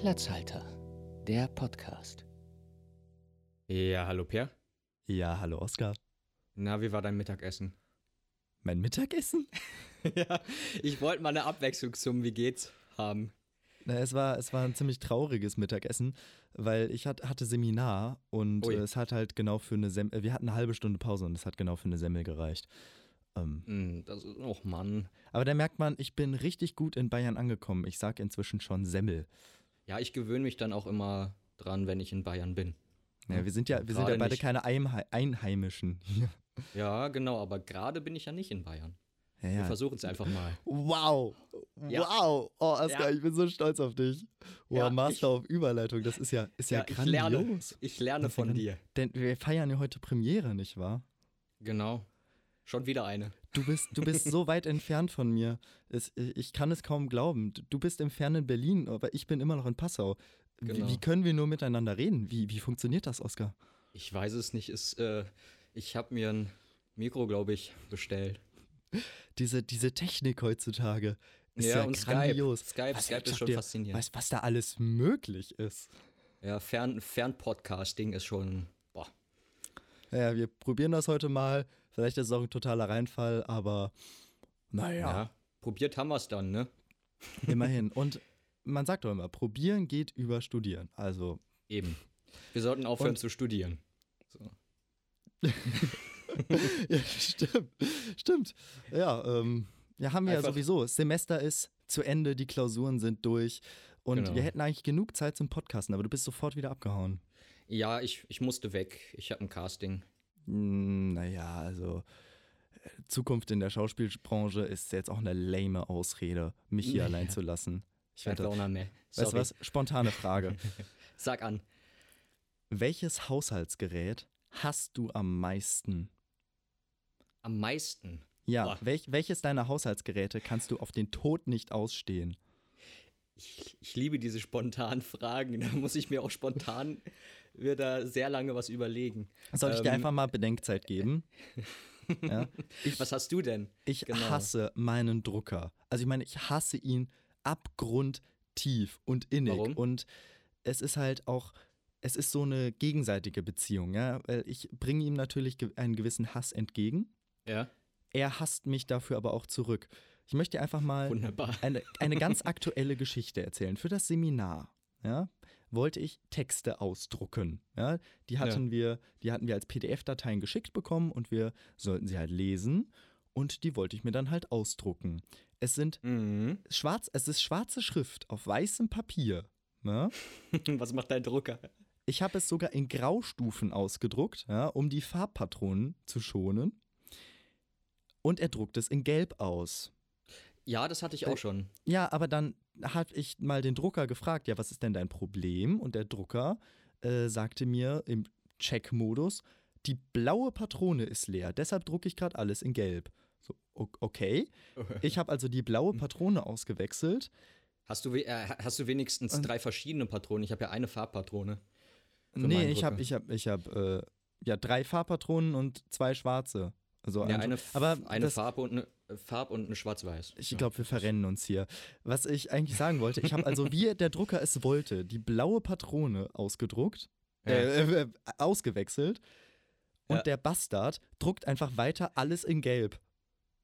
Platzhalter, der Podcast. Ja, hallo Per. Ja, hallo Oskar. Na, wie war dein Mittagessen? Mein Mittagessen? ja, ich wollte mal eine Abwechslung zum Wie geht's haben. Na, es, war, es war ein ziemlich trauriges Mittagessen, weil ich hat, hatte Seminar und Ui. äh, es hat halt genau für eine Semmel, wir hatten eine halbe Stunde Pause und es hat genau für eine Semmel gereicht. Ähm, Hm, das ist, oh Mann. aber da merkt man, ich bin richtig gut in Bayern angekommen. Ich sag inzwischen schon Semmel. Ja, ich gewöhne mich dann auch immer dran, wenn ich in Bayern bin. Ja, wir sind ja, wir sind ja beide nicht. keine Einhei Einheimischen. hier. Ja, genau, aber gerade bin ich ja nicht in Bayern. Ja, Wir ja. versuchen es einfach mal. Wow! Ja. Wow! Oh, Ja. ich bin so stolz auf dich. Wow, Master auf Überleitung, das ist ja, ist ja, ich lerne, grandios. ich lerne von dir. Denn wir feiern ja heute Premiere, nicht wahr? Genau. Schon wieder eine. Du bist, du bist so weit entfernt von mir. Es, ich kann es kaum glauben. Du bist im fernen Berlin, aber ich bin immer noch in Passau. Genau. Wie, wie können wir nur miteinander reden? Wie, wie funktioniert das, Oskar? Ich weiß es nicht. Ist, äh, ich habe mir ein Mikro, glaube ich, bestellt. Diese, diese Technik heutzutage ist Ja, ja, und Skype. grandios. Skype- Was, Skype ist schon dir, faszinierend. Weißt was da alles möglich ist? Ja, Fern Fernpodcasting ist schon. Boah. Ja, wir probieren das heute mal. Vielleicht ist es auch ein totaler Reinfall, aber naja, Ja. Probiert haben wir es dann, ne? immerhin. Und man sagt doch immer, probieren geht über studieren. Also Eben. Wir sollten aufhören zu studieren. So. Ja, stimmt. Stimmt. Ja, ähm, ja, haben wir ja Einfach- sowieso. Das Semester ist zu Ende, die Klausuren sind durch und Genau. wir hätten eigentlich genug Zeit zum Podcasten, aber du bist sofort wieder abgehauen. Ja, ich, ich musste weg. Ich habe ein Casting. Hm, naja, also äh, Zukunft in der Schauspielbranche ist jetzt auch eine lame Ausrede, mich hier allein zu lassen. Ich finde, Einfach weißt mehr. du Sorry. was? Spontane Frage. Sag an. Welches Haushaltsgerät hast du am meisten? Am meisten. Ja, welch, welches deiner Haushaltsgeräte kannst du auf den Tod nicht ausstehen? Ich, ich liebe diese spontanen Fragen. Da muss ich mir auch spontan wieder sehr lange was überlegen. Soll ich dir Ähm, einfach mal Bedenkzeit geben? ja. Ich, Was hast du denn? ich Genau. hasse meinen Drucker. Also ich meine, ich hasse ihn abgrundtief und innig. Warum? Und es ist halt auch, es ist so eine gegenseitige Beziehung, ja. Weil ich bringe ihm natürlich einen gewissen Hass entgegen. Ja, Er hasst mich dafür aber auch zurück. Ich möchte dir einfach mal eine, eine ganz aktuelle Geschichte erzählen. Für das Seminar ja, wollte ich Texte ausdrucken. Ja, die, hatten wir, die hatten wir als PDF-Dateien geschickt bekommen und wir sollten sie halt lesen und die wollte ich mir dann halt ausdrucken. Es sind Mhm. schwarz, es ist schwarze Schrift auf weißem Papier. Ja? Was macht dein Drucker? Ich habe es sogar in Graustufen ausgedruckt, ja, um die Farbpatronen zu schonen. Und er druckt es in Gelb aus. Ja, das hatte ich auch schon. Ja, aber dann habe ich mal den Drucker gefragt, ja, was ist denn dein Problem? Und der Drucker äh, sagte mir im Check-Modus, die blaue Patrone ist leer, deshalb drucke ich gerade alles in Gelb. So, okay. Ich habe also die blaue Patrone ausgewechselt. Hast du, äh, hast du wenigstens drei verschiedene Patronen? Ich habe ja eine Farbpatrone. Nee, ich habe ich hab, ich hab, äh, ja, drei Farbpatronen und zwei schwarze. Also Ja, ein- eine, aber eine das, Farbe und eine äh, Farb und eine Schwarz-Weiß. Ich glaube, wir verrennen uns hier. Was ich eigentlich sagen wollte, ich habe also, wie der Drucker es wollte, die blaue Patrone ausgedruckt, Ja. äh, äh, ausgewechselt und Ja. der Bastard druckt einfach weiter alles in Gelb.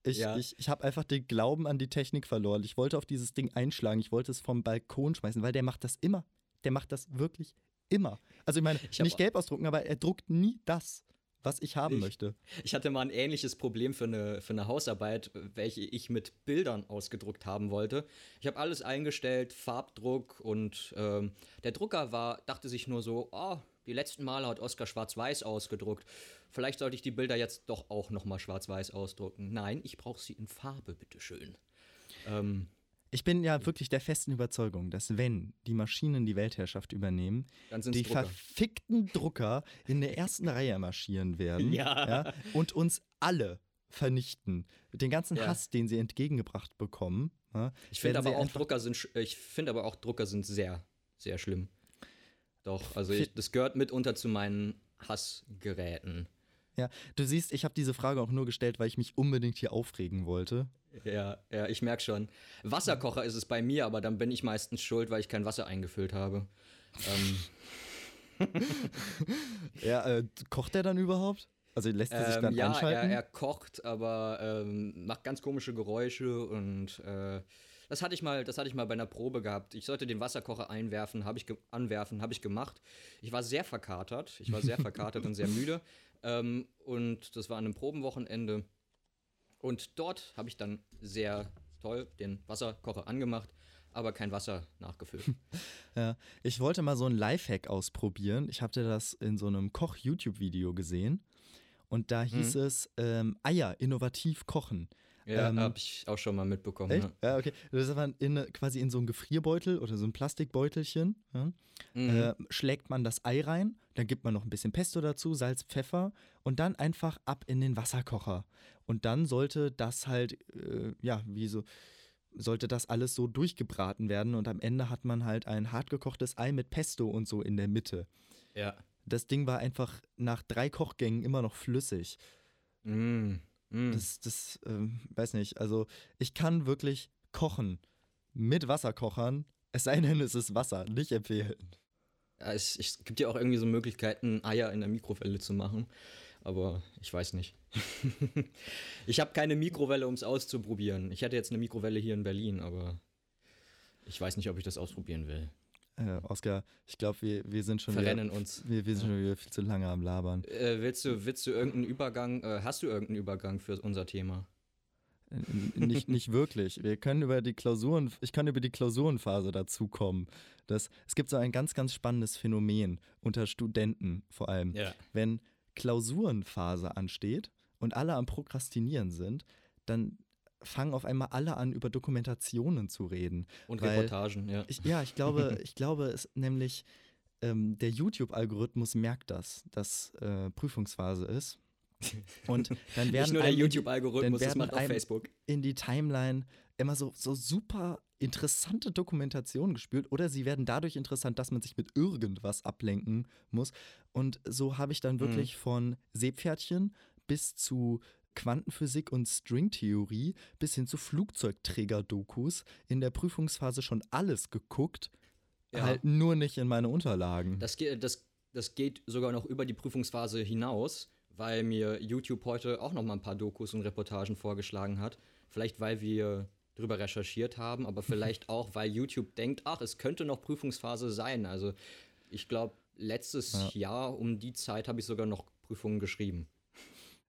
Ich, Ja. ich, ich habe einfach den Glauben an die Technik verloren. Ich wollte auf dieses Ding einschlagen, ich wollte es vom Balkon schmeißen, weil der macht das immer. Der macht das wirklich immer. Also ich meine, Ich nicht gelb ausdrucken, aber er druckt nie das, was ich haben Ich- möchte. Ich hatte mal ein ähnliches Problem für eine, für eine Hausarbeit, welche ich mit Bildern ausgedruckt haben wollte. Ich habe alles eingestellt, Farbdruck und ähm, der Drucker war, dachte sich nur so, oh, die letzten Male hat Oskar schwarz-weiß ausgedruckt. Vielleicht sollte ich die Bilder jetzt doch auch nochmal schwarz-weiß ausdrucken. Nein, ich brauche sie in Farbe, bitteschön. Ähm, Ich bin ja wirklich der festen Überzeugung, dass wenn die Maschinen die Weltherrschaft übernehmen, die Drucker. verfickten Drucker in der ersten Reihe marschieren werden Ja. und uns alle vernichten. Den ganzen Ja. Hass, den sie entgegengebracht bekommen. Ja, ich finde aber auch Drucker sind, ich finde aber auch Drucker sind sehr, sehr schlimm. Doch, also ich, das gehört mitunter zu meinen Hassgeräten. Ja, du siehst, ich habe diese Frage auch nur gestellt, weil ich mich unbedingt hier aufregen wollte. Ja, ja, ich merke schon. Wasserkocher ist es bei mir, aber dann bin ich meistens schuld, weil ich kein Wasser eingefüllt habe. Ähm, Ja, äh, kocht der dann überhaupt? Also lässt er sich ähm, dann ja, er, anschalten? er kocht, aber ähm, macht ganz komische Geräusche und äh, das hatte ich mal, das hatte ich mal bei einer Probe gehabt. Ich sollte den Wasserkocher einwerfen, habe ich anwerfen, habe ich gemacht. Ich war sehr verkatert, ich war sehr verkatert und sehr müde ähm, und das war an einem Probenwochenende und dort habe ich dann sehr toll den Wasserkocher angemacht, aber kein Wasser nachgefüllt. Ja, ich wollte mal so ein Lifehack ausprobieren. Ich hatte das in so einem Koch-YouTube-Video gesehen. Und da hieß Mhm. es ähm, Eier innovativ kochen. Ja, Ähm, habe ich auch schon mal mitbekommen. Echt? Ja. Ja, okay. Das war in, quasi in so ein Gefrierbeutel oder so ein Plastikbeutelchen. Ja? Mhm. Äh, schlägt man das Ei rein, dann gibt man noch ein bisschen Pesto dazu, Salz, Pfeffer und dann einfach ab in den Wasserkocher. Und dann sollte das halt, äh, ja, wie so, sollte das alles so durchgebraten werden und am Ende hat man halt ein hartgekochtes Ei mit Pesto und so in der Mitte. ja. Das Ding war einfach nach drei Kochgängen immer noch flüssig. Mm. Mm. Das, das, ähm, weiß nicht, also ich kann wirklich kochen mit Wasserkochern, es sei denn, es ist Wasser, nicht empfehlen. Ja, es, es gibt ja auch irgendwie so Möglichkeiten, Eier in der Mikrowelle zu machen. Aber ich weiß nicht. ich habe keine Mikrowelle, um es auszuprobieren. Ich hätte jetzt eine Mikrowelle hier in Berlin, aber ich weiß nicht, ob ich das ausprobieren will. Äh, Oskar, ich glaube, wir, wir sind schon Verrennen wieder, uns. wir, wir sind schon wieder viel zu lange am Labern. Äh, willst, du, willst du irgendeinen Übergang, äh, hast du irgendeinen Übergang für unser Thema? Nicht, nicht wirklich. Wir können über die Klausuren, ich kann über die Klausurenphase dazukommen. Das, es gibt so ein ganz, ganz spannendes Phänomen unter Studenten vor allem. Ja. Wenn Klausurenphase ansteht und alle am Prokrastinieren sind, dann fangen auf einmal alle an, über Dokumentationen zu reden. Und Weil- Reportagen, ja. Ich, ja, ich glaube, ich glaube, es nämlich ähm, der YouTube-Algorithmus merkt das, dass äh, Prüfungsphase ist. Und dann werden Nicht nur der YouTube-Algorithmus, das macht auch Facebook. in die Timeline immer so, so super interessante Dokumentationen gespült oder sie werden dadurch interessant, dass man sich mit irgendwas ablenken muss. Und so habe ich dann wirklich von Seepferdchen bis zu Quantenphysik und Stringtheorie bis hin zu Flugzeugträger-Dokus in der Prüfungsphase schon alles geguckt, Ja. halt nur nicht in meine Unterlagen. Das, geht, das, das geht sogar noch über die Prüfungsphase hinaus, weil mir YouTube heute auch noch mal ein paar Dokus und Reportagen vorgeschlagen hat. Vielleicht, weil wir drüber recherchiert haben, aber vielleicht auch, weil YouTube denkt, ach, es könnte noch Prüfungsphase sein. Also ich glaube, letztes Ja. Jahr um die Zeit habe ich sogar noch Prüfungen geschrieben.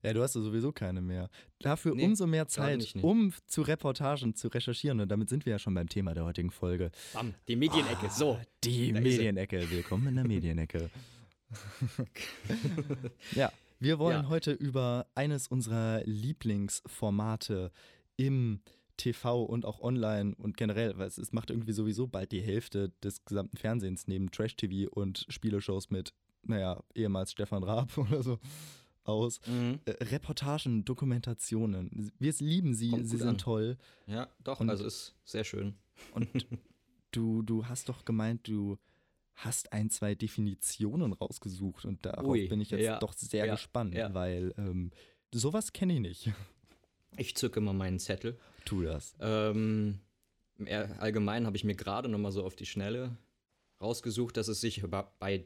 Ja, du hast ja sowieso keine mehr. Dafür Nee, umso mehr Zeit, um zu Reportagen zu recherchieren. Und damit sind wir ja schon beim Thema der heutigen Folge. Bam, die Medienecke. so. Ah, Die ist sie. Medienecke. Willkommen in der Medienecke. ja, wir wollen Ja. heute über eines unserer Lieblingsformate im TV und auch online und generell, weil es, es macht irgendwie sowieso bald die Hälfte des gesamten Fernsehens neben Trash-TV und Spieleshows mit, naja, ehemals Stefan Raab oder so aus. Mhm. Äh, Reportagen, Dokumentationen. Wir lieben sie, Kommt sie sind an. toll. Ja, doch, Und- also ist sehr schön. Und du, du hast doch gemeint, du hast ein, zwei Definitionen rausgesucht und darauf Ui, bin ich jetzt ja, doch sehr ja, gespannt, ja. weil ähm, sowas kenne ich nicht. Ich zücke mal meinen Zettel. Tu das. Ähm, allgemein habe ich mir gerade noch mal so auf die Schnelle rausgesucht, dass es sich bei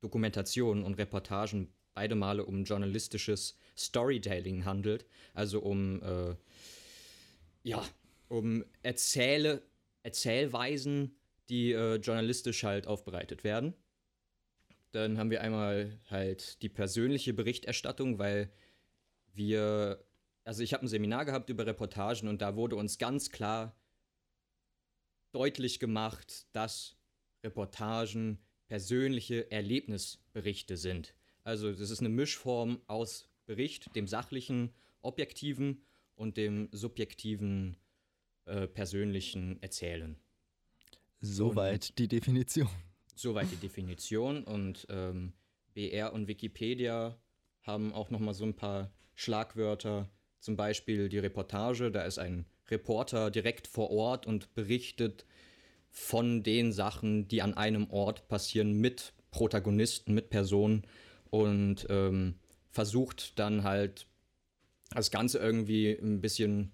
Dokumentationen und Reportagen beide Male um journalistisches Storytelling handelt, also um äh, ja um Erzähle Erzählweisen, die äh, journalistisch halt aufbereitet werden. Dann haben wir einmal halt die persönliche Berichterstattung, weil wir also ich habe ein Seminar gehabt über Reportagen und da wurde uns ganz klar deutlich gemacht, dass Reportagen persönliche Erlebnisberichte sind. Also das ist eine Mischform aus Bericht, dem sachlichen, objektiven und dem subjektiven, äh, persönlichen Erzählen. Soweit die Definition. Soweit die Definition und ähm, BR und Wikipedia haben auch noch mal so ein paar Schlagwörter. Zum Beispiel die Reportage, da ist ein Reporter direkt vor Ort und berichtet von den Sachen, die an einem Ort passieren, mit Protagonisten, mit Personen und ähm, versucht dann halt das Ganze irgendwie ein bisschen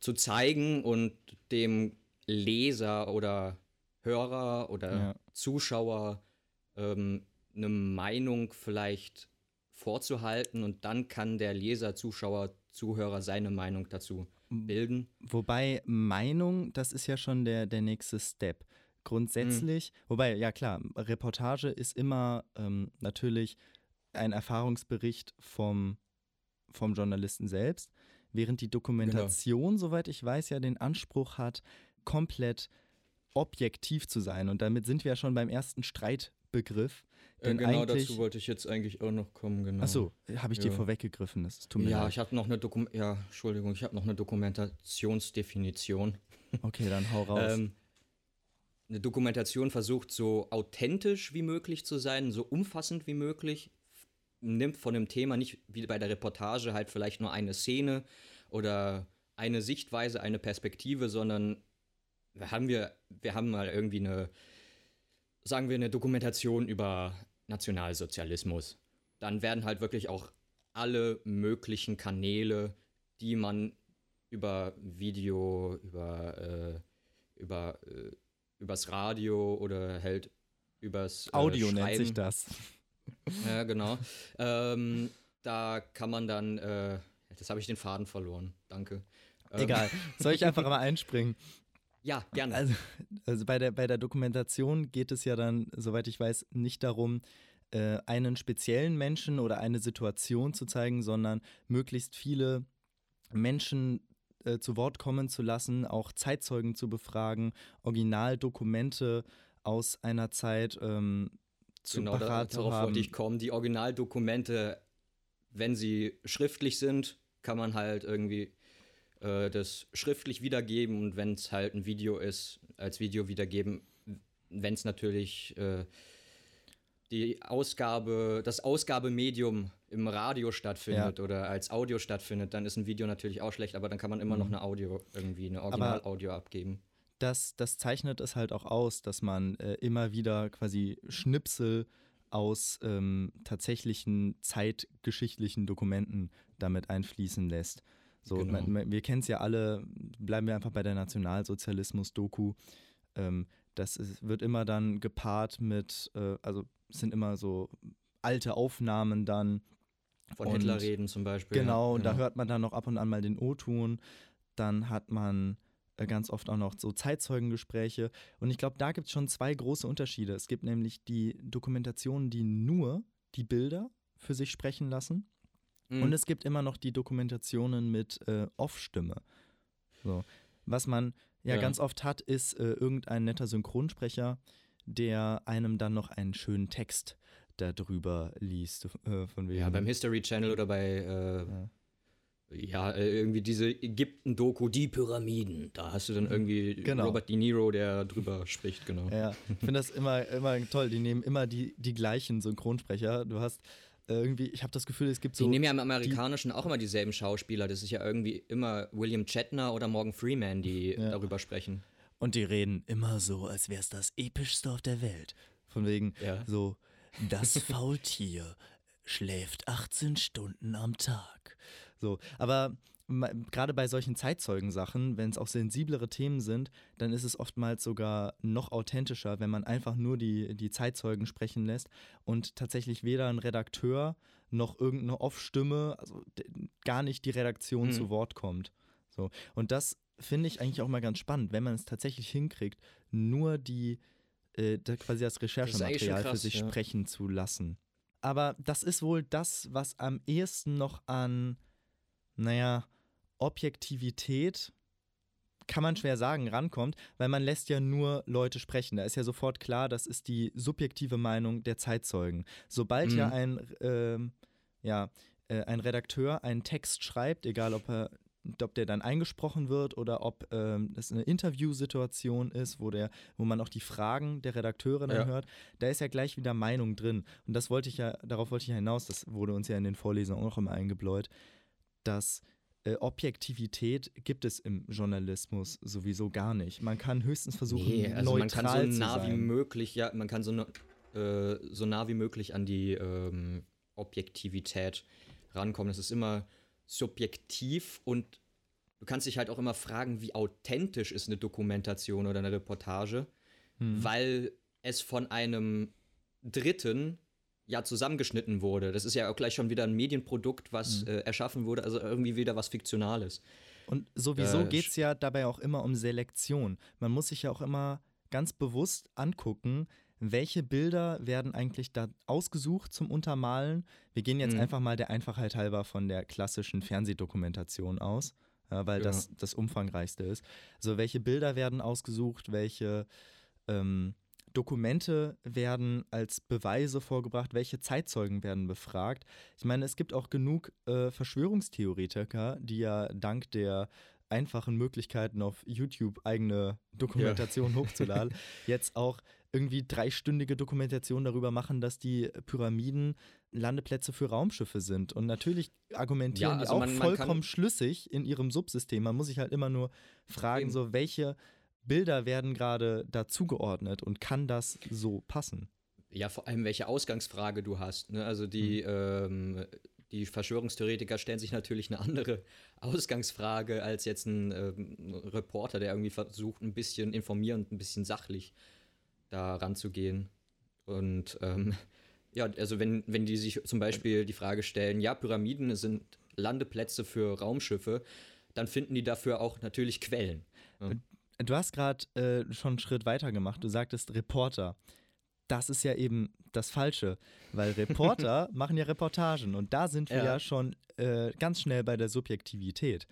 zu zeigen und dem Leser oder Hörer oder Ja. Zuschauer ähm, eine Meinung vielleicht vorzuhalten und dann kann der Leser, Zuschauer, Zuhörer seine Meinung dazu bilden. Wobei Meinung, das ist ja schon der, der nächste Step. Grundsätzlich, wobei, ja klar, Reportage ist immer ähm, natürlich ein Erfahrungsbericht vom, vom Journalisten selbst, während die Dokumentation, soweit ich weiß, ja den Anspruch hat, komplett objektiv zu sein. Und damit sind wir ja schon beim ersten Streitbegriff. Äh, genau dazu wollte ich jetzt eigentlich auch noch kommen, genau. Achso, habe ich dir Ja. vorweggegriffen, das tut mir Ja, leid. ich habe noch eine Dokum ja, Entschuldigung, ich habe noch eine Dokumentationsdefinition. Okay, dann hau raus. Ähm, eine Dokumentation versucht so authentisch wie möglich zu sein, so umfassend wie möglich, nimmt von dem Thema nicht wie bei der Reportage halt vielleicht nur eine Szene oder eine Sichtweise, eine Perspektive, sondern wir haben wir, wir haben mal irgendwie eine, sagen wir, eine Dokumentation über Nationalsozialismus. Dann werden halt wirklich auch alle möglichen Kanäle, die man über Video, über, äh, über, äh, übers Radio oder halt übers äh, Audio nennt Schreiben. sich das. Ja, genau. ähm, da kann man dann, äh, jetzt habe ich den Faden verloren. Danke. Ähm, Egal. Soll ich einfach mal einspringen? Ja, gerne. Also, also bei, der, bei der Dokumentation geht es ja dann, soweit ich weiß, nicht darum, äh, einen speziellen Menschen oder eine Situation zu zeigen, sondern möglichst viele Menschen äh, zu Wort kommen zu lassen, auch Zeitzeugen zu befragen, Originaldokumente aus einer Zeit ähm, zu genau, parat darauf haben. wollte ich kommen. Die Originaldokumente, wenn sie schriftlich sind, kann man halt irgendwie äh, das schriftlich wiedergeben und wenn es halt ein Video ist, als Video wiedergeben. Wenn es natürlich äh, die Ausgabe, das Ausgabemedium im Radio stattfindet oder als Audio stattfindet, dann ist ein Video natürlich auch schlecht, aber dann kann man immer noch Mhm. eine Audio, irgendwie eine Original-Audio abgeben. Das, das zeichnet es halt auch aus, dass man äh, immer wieder quasi Schnipsel aus ähm, tatsächlichen zeitgeschichtlichen Dokumenten damit einfließen lässt. So, Genau. man, man, wir kennen es ja alle, bleiben wir einfach bei der Nationalsozialismus-Doku. Ähm, das ist, wird immer dann gepaart mit, äh, also es sind immer so alte Aufnahmen dann. Von Und- Hitler reden zum Beispiel. Genau, und ja. da hört man dann noch ab und an mal den O-Ton. Dann hat man ganz oft auch noch so Zeitzeugengespräche. Und ich glaube, da gibt es schon zwei große Unterschiede. Es gibt nämlich die Dokumentationen, die nur die Bilder für sich sprechen lassen. Mhm. Und es gibt immer noch die Dokumentationen mit äh, Off-Stimme. So. Was man ja, Ja. ganz oft hat, ist äh, irgendein netter Synchronsprecher, der einem dann noch einen schönen Text darüber liest. Äh, von wegen, Ja, beim History Channel oder bei, äh, ja, äh, irgendwie diese Ägypten-Doku, die Pyramiden. Da hast du dann irgendwie Genau. Robert De Niro, der drüber spricht, genau. Ja, ich finde das immer, immer toll. Die nehmen immer die, die gleichen Synchronsprecher. Du hast äh, irgendwie, ich habe das Gefühl, es gibt so. Die nehmen ja im Amerikanischen auch immer dieselben Schauspieler. Das ist ja irgendwie immer William Shatner oder Morgan Freeman, die Ja. darüber sprechen. und die reden immer so, als wäre es das epischste auf der Welt. Von wegen Ja. so, das Faultier schläft 18 Stunden am Tag. So, aber gerade bei solchen Zeitzeugensachen, wenn es auch sensiblere Themen sind, dann ist es oftmals sogar noch authentischer, wenn man einfach nur die, die Zeitzeugen sprechen lässt und tatsächlich weder ein Redakteur noch irgendeine Off-Stimme, also gar nicht die Redaktion Mhm. zu Wort kommt. So. Und das finde ich eigentlich auch mal ganz spannend, wenn man es tatsächlich hinkriegt, nur die äh, quasi das Recherchematerial für krass, sich ja. sprechen zu lassen. Aber das ist wohl das, was am ehesten noch an, naja, Objektivität, kann man schwer sagen, rankommt, weil man lässt ja nur Leute sprechen. Da ist ja sofort klar, das ist die subjektive Meinung der Zeitzeugen. Sobald ja Mhm. ein, ähm, ja, äh, ein Redakteur einen Text schreibt, egal ob er ob der dann eingesprochen wird oder ob ähm, das eine Interviewsituation ist, wo der, wo man auch die Fragen der Redakteure dann Ja. hört, da ist ja gleich wieder Meinung drin. Und das wollte ich ja, darauf wollte ich ja hinaus, das wurde uns ja in den Vorlesungen auch immer eingebläut, dass äh, Objektivität gibt es im Journalismus sowieso gar nicht. Man kann höchstens versuchen, Nee, also neutral man kann so nah wie möglich, ja, man kann so, ne- äh, so nah wie möglich an die ähm, Objektivität rankommen. Das ist immer subjektiv und du kannst dich halt auch immer fragen, wie authentisch ist eine Dokumentation oder eine Reportage, hm. weil es von einem Dritten ja zusammengeschnitten wurde. Das ist ja auch gleich schon wieder ein Medienprodukt, was mhm. äh, erschaffen wurde, also irgendwie wieder was Fiktionales. Und sowieso äh, geht es ja dabei auch immer um Selektion. Man muss sich ja auch immer ganz bewusst angucken, welche Bilder werden eigentlich da ausgesucht zum Untermalen. Wir gehen jetzt mhm. einfach mal der Einfachheit halber von der klassischen Fernsehdokumentation aus, ja, weil ja. das das umfangreichste ist. Also welche Bilder werden ausgesucht, welche ähm, Dokumente werden als Beweise vorgebracht, welche Zeitzeugen werden befragt. Ich meine, es gibt auch genug äh, Verschwörungstheoretiker, die ja dank der einfachen Möglichkeiten auf YouTube eigene Dokumentation ja. hochzuladen, jetzt auch irgendwie dreistündige Dokumentationen darüber machen, dass die Pyramiden Landeplätze für Raumschiffe sind. Und natürlich argumentieren ja, also die auch man, man vollkommen schlüssig in ihrem Subsystem. Man muss sich halt immer nur fragen, eben. so welche Bilder werden gerade dazugeordnet und kann das so passen? Ja, vor allem welche Ausgangsfrage du hast. Ne? Also die, mhm. ähm, die Verschwörungstheoretiker stellen sich natürlich eine andere Ausgangsfrage als jetzt ein ähm, Reporter, der irgendwie versucht, ein bisschen informierend, ein bisschen sachlich da ranzugehen. Und ähm, ja, also wenn, wenn die sich zum Beispiel die Frage stellen, ja, Pyramiden sind Landeplätze für Raumschiffe, dann finden die dafür auch natürlich Quellen. Ja. Du hast gerade äh, schon einen Schritt weiter gemacht. Du sagtest Reporter. Das ist ja eben das Falsche, weil Reporter machen ja Reportagen und da sind wir ja, ja schon äh, ganz schnell bei der Subjektivität.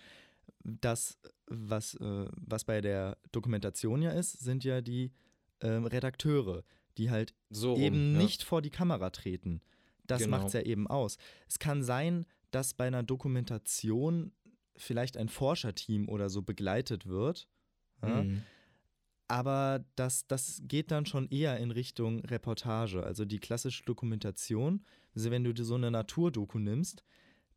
Das, was, äh, was bei der Dokumentation ja ist, sind ja die ähm, Redakteure, die halt so eben ja. nicht vor die Kamera treten. Das genau. macht es ja eben aus. Es kann sein, dass bei einer Dokumentation vielleicht ein Forscherteam oder so begleitet wird ja? Mhm. Aber das, das geht dann schon eher in Richtung Reportage. Also die klassische Dokumentation, also wenn du so eine Naturdoku nimmst,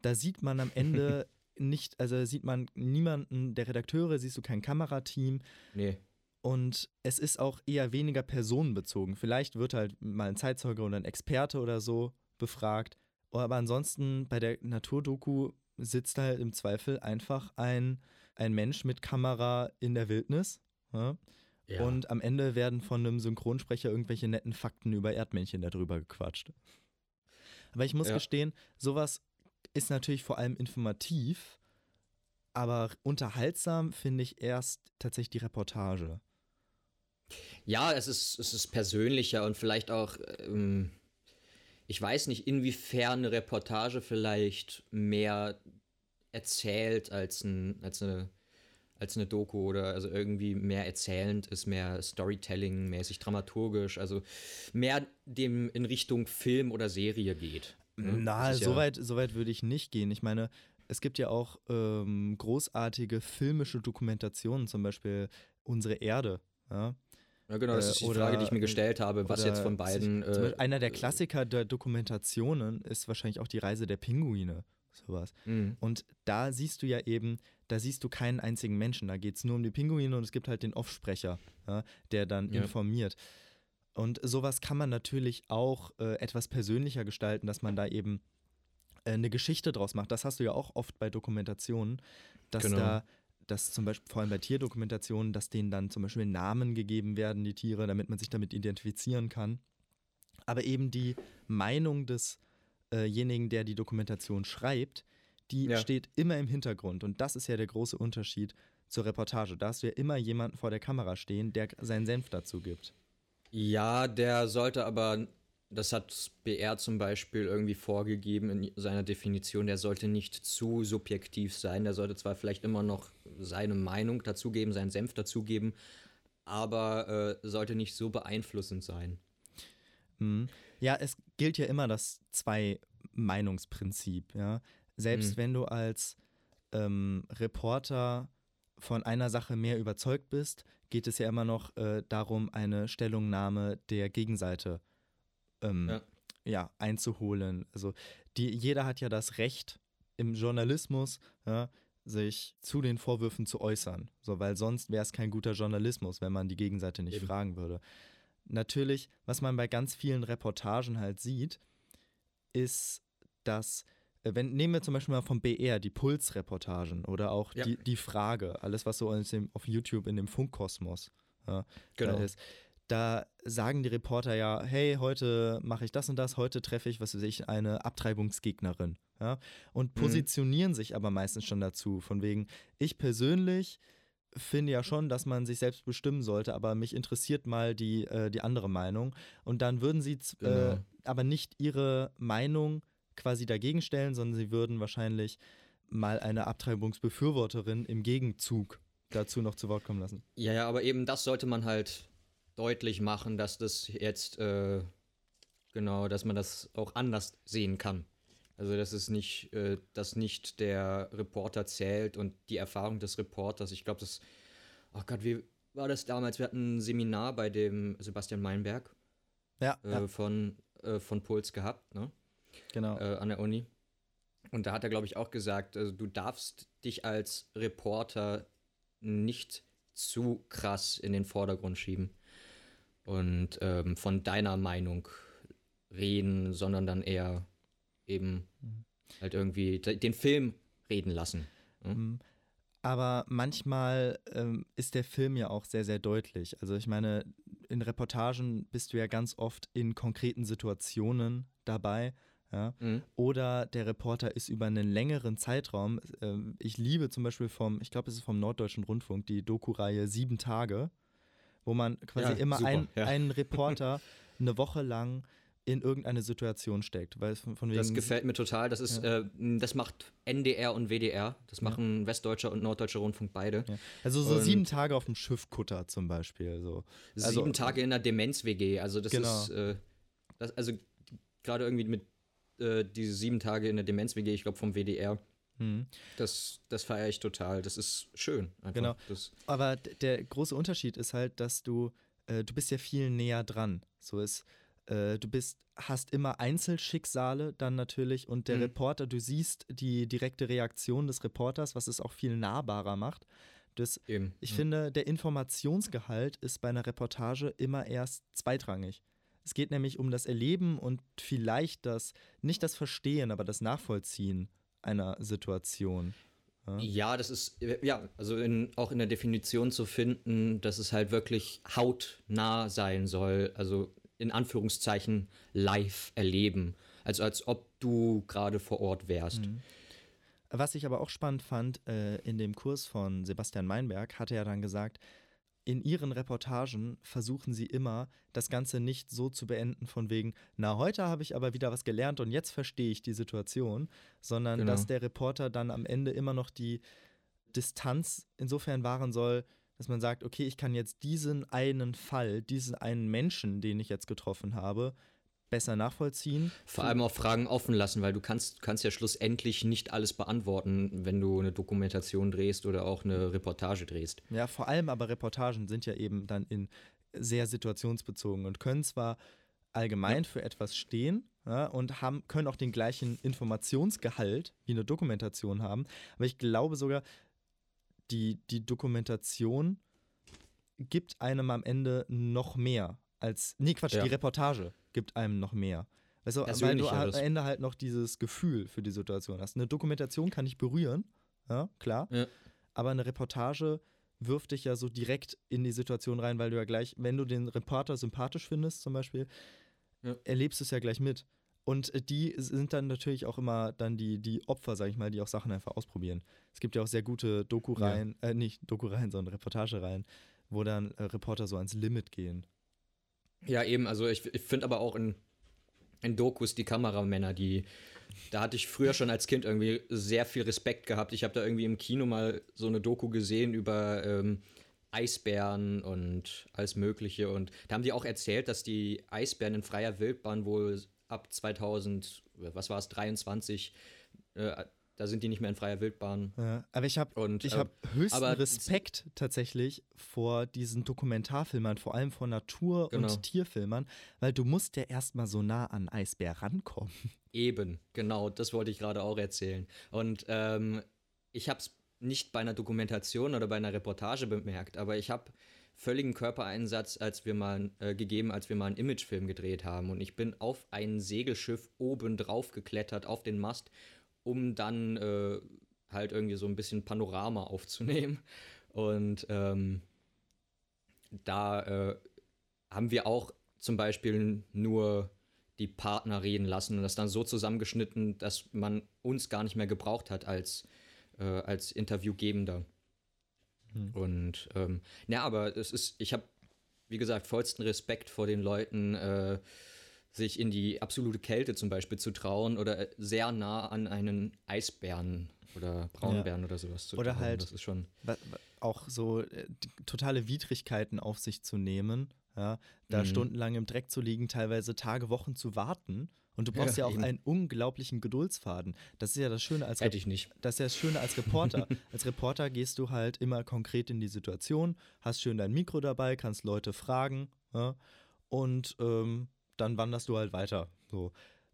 da sieht man am Ende nicht, also sieht man niemanden, der Redakteure, siehst du kein Kamerateam. Nee. Und es ist auch eher weniger personenbezogen. Vielleicht wird halt mal ein Zeitzeuge oder ein Experte oder so befragt. Aber ansonsten bei der Naturdoku sitzt halt im Zweifel einfach ein ein Mensch mit Kamera in der Wildnis. Ja? Ja. Und am Ende werden von einem Synchronsprecher irgendwelche netten Fakten über Erdmännchen darüber gequatscht. Aber ich muss ja. gestehen, sowas ist natürlich vor allem informativ, aber unterhaltsam finde ich erst tatsächlich die Reportage. Ja, es ist, es ist persönlicher und vielleicht auch, ähm, ich weiß nicht, inwiefern eine Reportage vielleicht mehr erzählt als, ein, als, eine, als eine Doku oder also irgendwie mehr erzählend ist, mehr Storytelling-mäßig, dramaturgisch, also mehr dem in Richtung Film oder Serie geht. Ne? Na, so, ja weit, so weit würde ich nicht gehen. Ich meine, es gibt ja auch ähm, großartige filmische Dokumentationen, zum Beispiel Unsere Erde. Ja? Ja, genau, das ist die oder, Frage, die ich mir gestellt habe, was jetzt von beiden. Äh, einer der Klassiker der Dokumentationen ist wahrscheinlich auch die Reise der Pinguine sowas. Mhm. Und da siehst du ja eben, da siehst du keinen einzigen Menschen. Da geht es nur um die Pinguine und es gibt halt den Offsprecher, ja, der dann ja. informiert. Und sowas kann man natürlich auch äh, etwas persönlicher gestalten, dass man da eben äh, eine Geschichte draus macht. Das hast du ja auch oft bei Dokumentationen, dass genau. da dass zum Beispiel vor allem bei Tierdokumentationen, dass denen dann zum Beispiel Namen gegeben werden, die Tiere, damit man sich damit identifizieren kann. Aber eben die Meinung des desjenigen, der die Dokumentation schreibt, die ja. steht immer im Hintergrund. Und das ist ja der große Unterschied zur Reportage. Da hast du ja immer jemanden vor der Kamera stehen, der seinen Senf dazu gibt. Ja, der sollte aber, das hat BR zum Beispiel irgendwie vorgegeben in seiner Definition, der sollte nicht zu subjektiv sein. Der sollte zwar vielleicht immer noch seine Meinung dazugeben, seinen Senf dazugeben, aber äh, sollte nicht so beeinflussend sein. Mhm. Ja, es gilt ja immer das Zwei-Meinungsprinzip. Ja? Selbst mhm. wenn du als ähm, Reporter von einer Sache mehr überzeugt bist, geht es ja immer noch äh, darum, eine Stellungnahme der Gegenseite ähm, ja. ja. einzuholen. Also die, jeder hat ja das Recht im Journalismus, ja, sich zu den Vorwürfen zu äußern. So, weil sonst wäre es kein guter Journalismus, wenn man die Gegenseite nicht Eben. fragen würde natürlich, was man bei ganz vielen Reportagen halt sieht, ist, dass äh, wenn, nehmen wir zum Beispiel mal vom BR die Pulsreportagen oder auch Ja. die, die Frage, alles was so dem, auf YouTube in dem Funkkosmos ja, Genau. da ist. Da sagen die Reporter ja, hey, heute mache ich das und das, heute treffe ich, was weiß ich, eine Abtreibungsgegnerin. Ja? Und Mhm. positionieren sich aber meistens schon dazu, von wegen, ich persönlich finde ja schon, dass man sich selbst bestimmen sollte, aber mich interessiert mal die, äh, die andere Meinung. Und dann würden sie äh, Genau. aber nicht ihre Meinung quasi dagegen stellen, sondern sie würden wahrscheinlich mal eine Abtreibungsbefürworterin im Gegenzug dazu noch zu Wort kommen lassen. Ja, ja, aber eben das sollte man halt deutlich machen, dass das jetzt, äh, genau, dass man das auch anders sehen kann. Also, dass es nicht, äh, dass nicht der Reporter zählt und die Erfahrung des Reporters. Ich glaube, das, oh Gott, wie war das damals? Wir hatten ein Seminar bei dem Sebastian Meinberg Ja, äh, ja von, äh, von Puls gehabt, ne? genau. äh, an der Uni. Und da hat er, glaube ich, auch gesagt, also du darfst dich als Reporter nicht zu krass in den Vordergrund schieben und ähm, von deiner Meinung reden, sondern dann eher eben Mhm. halt irgendwie de- den Film reden lassen. Mhm. Aber manchmal ähm, ist der Film ja auch sehr, sehr deutlich. Also ich meine, in Reportagen bist du ja ganz oft in konkreten Situationen dabei. Ja? Mhm. Oder der Reporter ist über einen längeren Zeitraum. Ähm, ich liebe zum Beispiel vom, ich glaube, es ist vom Norddeutschen Rundfunk, die Doku-Reihe Sieben Tage, wo man quasi Ja, immer super, ein, ja. einen Reporter eine Woche lang in irgendeine Situation steckt. Weil von, von wegen Das gefällt mir total. Das ist, äh, das macht NDR und WDR. Das machen Westdeutscher und Norddeutscher Rundfunk beide. Ja. Also so Und- sieben Tage auf dem Schiffkutter zum Beispiel. So. Also- Sieben Tage in der Demenz-WG. Also das Genau. ist, äh, das, also gerade irgendwie mit äh, diese sieben Tage in der Demenz-WG, ich glaube vom WDR, Mhm. das, das feiere ich total. Das ist schön. Einfach. Genau. Das, Aber der große Unterschied ist halt, dass du, äh, du bist ja viel näher dran. So ist, äh, du bist, hast immer Einzelschicksale dann natürlich und der Mhm. Reporter, du siehst die direkte Reaktion des Reporters, was es auch viel nahbarer macht. Das, eben. ich Ja. finde, der Informationsgehalt ist bei einer Reportage immer erst zweitrangig. Es geht nämlich um das Erleben und vielleicht das, nicht das Verstehen, aber das Nachvollziehen einer Situation. Ja, das ist, äh, ja, also in, auch in der Definition zu finden, dass es halt wirklich hautnah sein soll, also in Anführungszeichen live erleben. Also als ob du gerade vor Ort wärst. Mhm. Was ich aber auch spannend fand, äh, in dem Kurs von Sebastian Meinberg hat er ja dann gesagt, in ihren Reportagen versuchen sie immer, das Ganze nicht so zu beenden von wegen, na, heute habe ich aber wieder was gelernt und jetzt verstehe ich die Situation, sondern Genau. dass der Reporter dann am Ende immer noch die Distanz insofern wahren soll, dass man sagt, okay, ich kann jetzt diesen einen Fall, diesen einen Menschen, den ich jetzt getroffen habe, besser nachvollziehen. Vor allem auch Fragen offen lassen, weil du kannst, kannst ja schlussendlich nicht alles beantworten, wenn du eine Dokumentation drehst oder auch eine Reportage drehst. Ja, vor allem aber Reportagen sind ja eben dann in sehr situationsbezogen und können zwar allgemein für etwas stehen ja, und haben, können auch den gleichen Informationsgehalt wie eine Dokumentation haben, aber ich glaube sogar, die, die Dokumentation gibt einem am Ende noch mehr als, nee Quatsch, Ja. die Reportage gibt einem noch mehr. Weißt du, weil du am Ende halt noch dieses Gefühl für die Situation hast. Eine Dokumentation kann dich berühren, ja, klar. Ja. Aber eine Reportage wirft dich ja so direkt in die Situation rein, weil du ja gleich, wenn du den Reporter sympathisch findest, zum Beispiel, Ja. erlebst du es ja gleich mit. Und äh, die sind dann natürlich auch immer dann die, die Opfer, sag ich mal, die auch Sachen einfach ausprobieren. Es gibt ja auch sehr gute Doku-Reihen, äh, nicht Doku-Reihen, sondern Reportagereihen, wo dann äh, Reporter so ans Limit gehen. Ja, eben, also ich, ich finde aber auch in, in Dokus die Kameramänner, die, da hatte ich früher schon als Kind irgendwie sehr viel Respekt gehabt. Ich habe da irgendwie im Kino mal so eine Doku gesehen über ähm, Eisbären und alles Mögliche. Und da haben die auch erzählt, dass die Eisbären in freier Wildbahn wohl ab 2000, was war es, 23, äh, da sind die nicht mehr in freier Wildbahn. Ja, aber ich habe äh, hab höchsten Respekt tatsächlich vor diesen Dokumentarfilmern, vor allem vor Natur- Genau. und Tierfilmern, weil du musst ja erstmal so nah an Eisbär rankommen. Eben, genau, das wollte ich gerade auch erzählen. Und ähm, ich habe es nicht bei einer Dokumentation oder bei einer Reportage bemerkt, aber ich habe völligen Körpereinsatz als wir mal äh, gegeben, als wir mal einen Imagefilm gedreht haben. Und ich bin auf ein Segelschiff oben drauf geklettert, auf den Mast um dann äh, halt irgendwie so ein bisschen Panorama aufzunehmen. Und ähm, da äh, haben wir auch zum Beispiel nur die Partner reden lassen und das dann so zusammengeschnitten, dass man uns gar nicht mehr gebraucht hat als, äh, als Interviewgebender. Hm. Und ähm, ja, aber es ist, ich habe, wie gesagt, vollsten Respekt vor den Leuten, äh, sich in die absolute Kälte zum Beispiel zu trauen oder sehr nah an einen Eisbären oder Braunbären ja. oder sowas zu oder trauen. Oder halt das ist schon auch so äh, totale Widrigkeiten auf sich zu nehmen ja, da mhm. stundenlang im Dreck zu liegen, teilweise Tage, Wochen zu warten. Und du brauchst ja, ja auch eben. einen unglaublichen Geduldsfaden. Das ist ja das Schöne als Hätte ich nicht. Das ist ja das Schöne als Reporter. als Reporter gehst du halt immer konkret in die Situation, hast schön dein Mikro dabei, kannst Leute fragen ja, und ähm, dann wanderst du halt weiter. So.